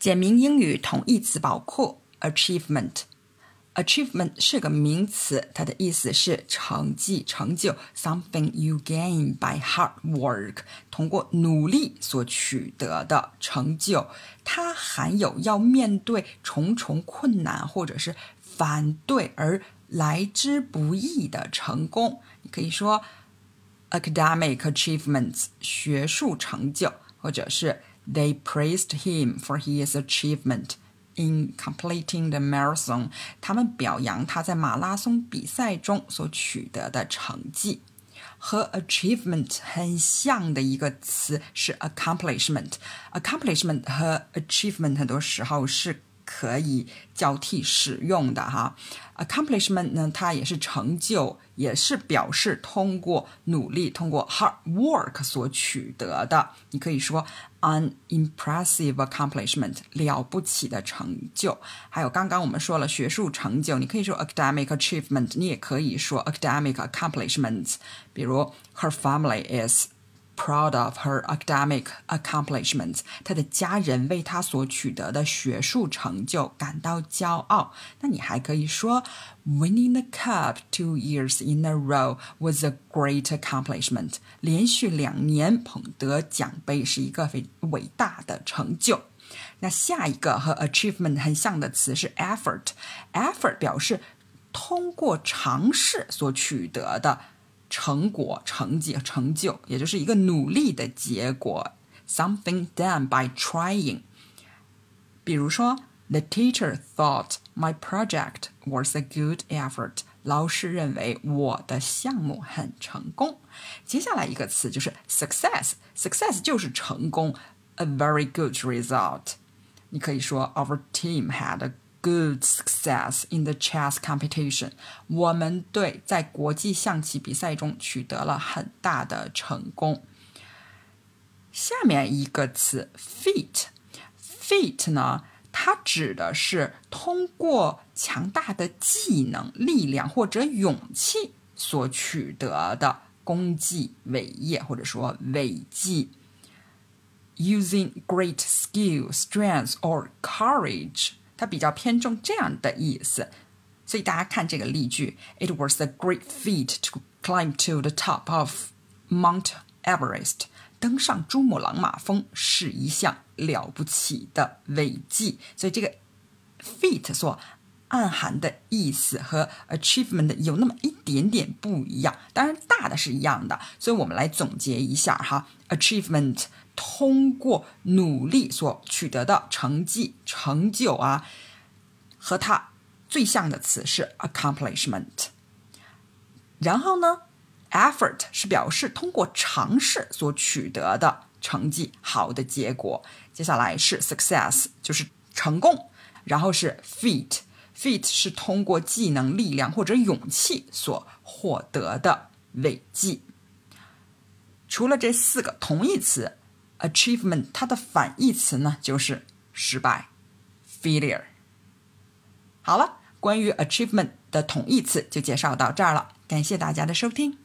简明英语同义词宝库 achievement。achievement 是个名词，它的意思是成绩、成就，something you gain by hard work，通过努力所取得的成就。它含有要面对重重困难或者是反对而来之不易的成功。你可以说 academic achievements 学术成就，或者是 They praised him for his achievement in completing the marathon。他们表扬他在马拉松比赛中所取得的成绩。和 achievement 很像的一个词是 accomplishment。accomplishment 和 achievement 很多时候是可以交替使用的哈。accomplishment 呢，它也是成就，也是表示通过努力、通过 hard work 所取得的。你可以说 an impressive accomplishment，了不起的成就。还有刚刚我们说了学术成就，你可以说 academic achievement，你也可以说 academic accomplishments。比如 her family is。proud of her academic accomplishments，她的家人为她所取得的学术成就感到骄傲。那你还可以说，winning the cup two years in a row was a great accomplishment。连续两年捧得奖杯是一个非伟大的成就。那下一个和 achievement 很像的词是 effort，effort 表示通过尝试所取得的。 成果、成绩、成就，也就是一个努力的结果，something done by trying。比如说，The teacher thought my project was a good effort。老师认为我的项目很成功。接下来一个词就是 success，success 就是成功，a very good result。你可以说，Our team had a good success in the chess competition。我们队在国际象棋比赛中取得了很大的成功。下面一个词 feat，feat 呢，它指的是通过强大的技能、力量或者勇气所取得的功绩、伟业，或者说伟绩。Using great skill, strength, or courage 它比较偏重这样的意思，所以大家看这个例句：It was a great feat to climb to the top of Mount Everest。登上珠穆朗玛峰是一项了不起的伟绩。所以这个 feat 所暗含的意思和 achievement 有那么一点点不一样，当然大的是一样的。所以我们来总结一下哈，achievement。通过努力所取得的成绩、成就啊，和它最像的词是 accomplishment。然后呢，effort 是表示通过尝试所取得的成绩、好的结果。接下来是 success，就是成功。然后是 feat Feat 是通过技能、力量或者勇气所获得的伟绩。除了这四个同义词。achievement 它的反义词呢就是失败，failure。好了，关于 achievement 的同义词就介绍到这儿了，感谢大家的收听。